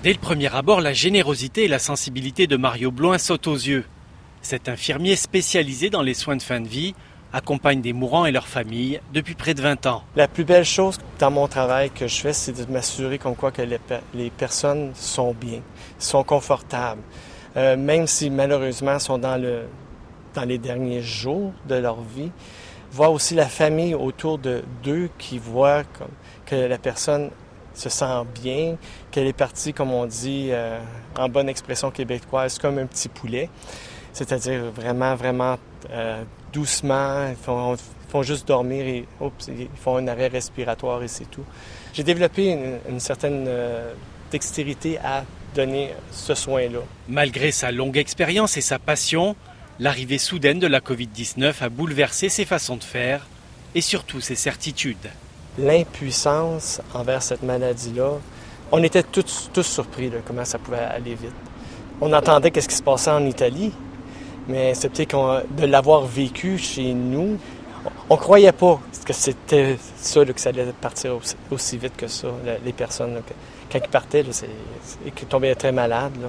Dès le premier abord, la générosité et la sensibilité de Mario Bloin sautent aux yeux. Cet infirmier spécialisé dans les soins de fin de vie accompagne des mourants et leurs familles depuis près de 20 ans. La plus belle chose dans mon travail que je fais, c'est de m'assurer comme quoi que les, personnes sont bien, sont confortables. Euh, même si malheureusement sont dans, le, dans les derniers jours de leur vie, voir aussi la famille autour de d'eux qui voit que la personne se sent bien, qu'elle est partie, comme on dit euh, en bonne expression québécoise, comme un petit poulet. C'est-à-dire vraiment, vraiment euh, doucement. Ils font, juste dormir et ils font un arrêt respiratoire et c'est tout. J'ai développé une, certaine euh, dextérité à donner ce soin-là. Malgré sa longue expérience et sa passion, l'arrivée soudaine de la COVID-19 a bouleversé ses façons de faire et surtout ses certitudes l'impuissance envers cette maladie-là, on était tous, surpris de comment ça pouvait aller vite. On entendait qu'est-ce qui se passait en Italie, mais c'était de l'avoir vécu chez nous, on croyait pas que c'était ça, que ça allait partir aussi, vite que ça. Les personnes, quand ils partaient, et qu'ils tombaient très malades, là,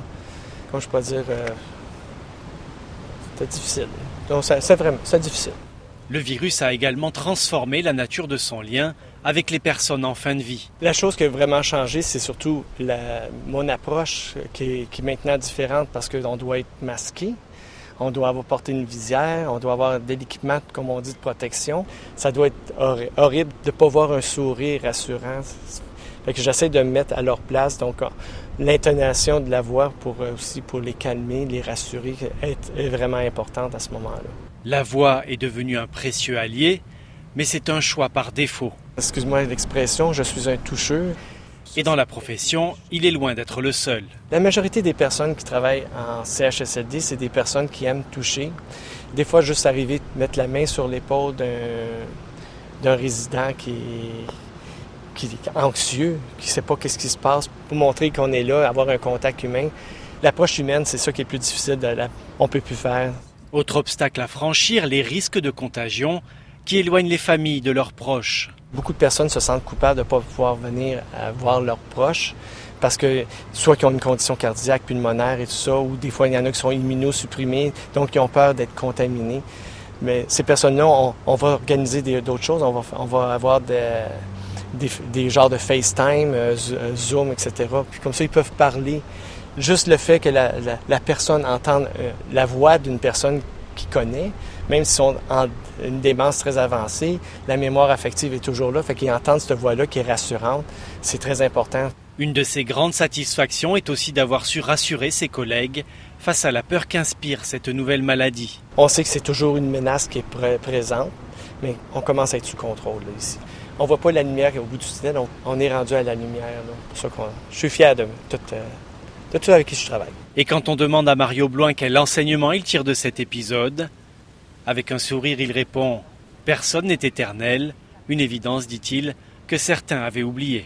comment je peux dire, euh, c'était difficile. Donc, c'est vraiment, c'est difficile. Le virus a également transformé la nature de son lien avec les personnes en fin de vie. La chose qui a vraiment changé, c'est surtout mon approche qui est, maintenant différente parce qu'on doit être masqué. On doit avoir porté une visière, on doit avoir de l'équipement, comme on dit, de protection. Ça doit être horrible de ne pas voir un sourire rassurant. Fait que j'essaie de me mettre à leur place. Donc, l'intonation de la voix pour euh, aussi pour les calmer, les rassurer est vraiment importante à ce moment-là. La voix est devenue un précieux allié, mais c'est un choix par défaut. Excuse-moi l'expression, je suis un toucheux. Et dans la profession, il est loin d'être le seul. La majorité des personnes qui travaillent en CHSLD, c'est des personnes qui aiment toucher. Des fois, juste arriver, mettre la main sur l'épaule d'un résident qui est, qui est anxieux, qui ne sait pas qu'est-ce qui se passe, pour montrer qu'on est là, avoir un contact humain. L'approche humaine, c'est ça qui est plus difficile, de la... on peut plus faire. Autre obstacle à franchir, les risques de contagion qui éloignent les familles de leurs proches. Beaucoup de personnes se sentent coupables de ne pas pouvoir venir euh, voir leurs proches parce que soit qu'ils ont une condition cardiaque, pulmonaire et tout ça, ou des fois il y en a qui sont immunosupprimés, donc ils ont peur d'être contaminés. Mais ces personnes-là, on, va organiser d'autres choses, on va, on va avoir des, des, genres de FaceTime, euh, euh, Zoom, etc. Puis comme ça, ils peuvent parler. Juste le fait que la, la, personne entende la voix d'une personne qui connaît, même s'ils sont en une démence très avancée, la mémoire affective est toujours là, fait qu'ils entendent cette voix-là qui est rassurante. C'est très important. Une de ses grandes satisfactions est aussi d'avoir su rassurer ses collègues face à la peur qu'inspire cette nouvelle maladie. On sait que c'est toujours une menace qui est présente, mais on commence à être sous contrôle ici. On voit pas la lumière au bout du tunnel, on, est rendu à la lumière. Pour ça je suis fier de tout, euh, de tout avec qui je travaille. Et quand on demande à Mario Bloin quel enseignement il tire de cet épisode, avec un sourire, il répond Personne n'est éternel, une évidence, dit-il, que certains avaient oubliée.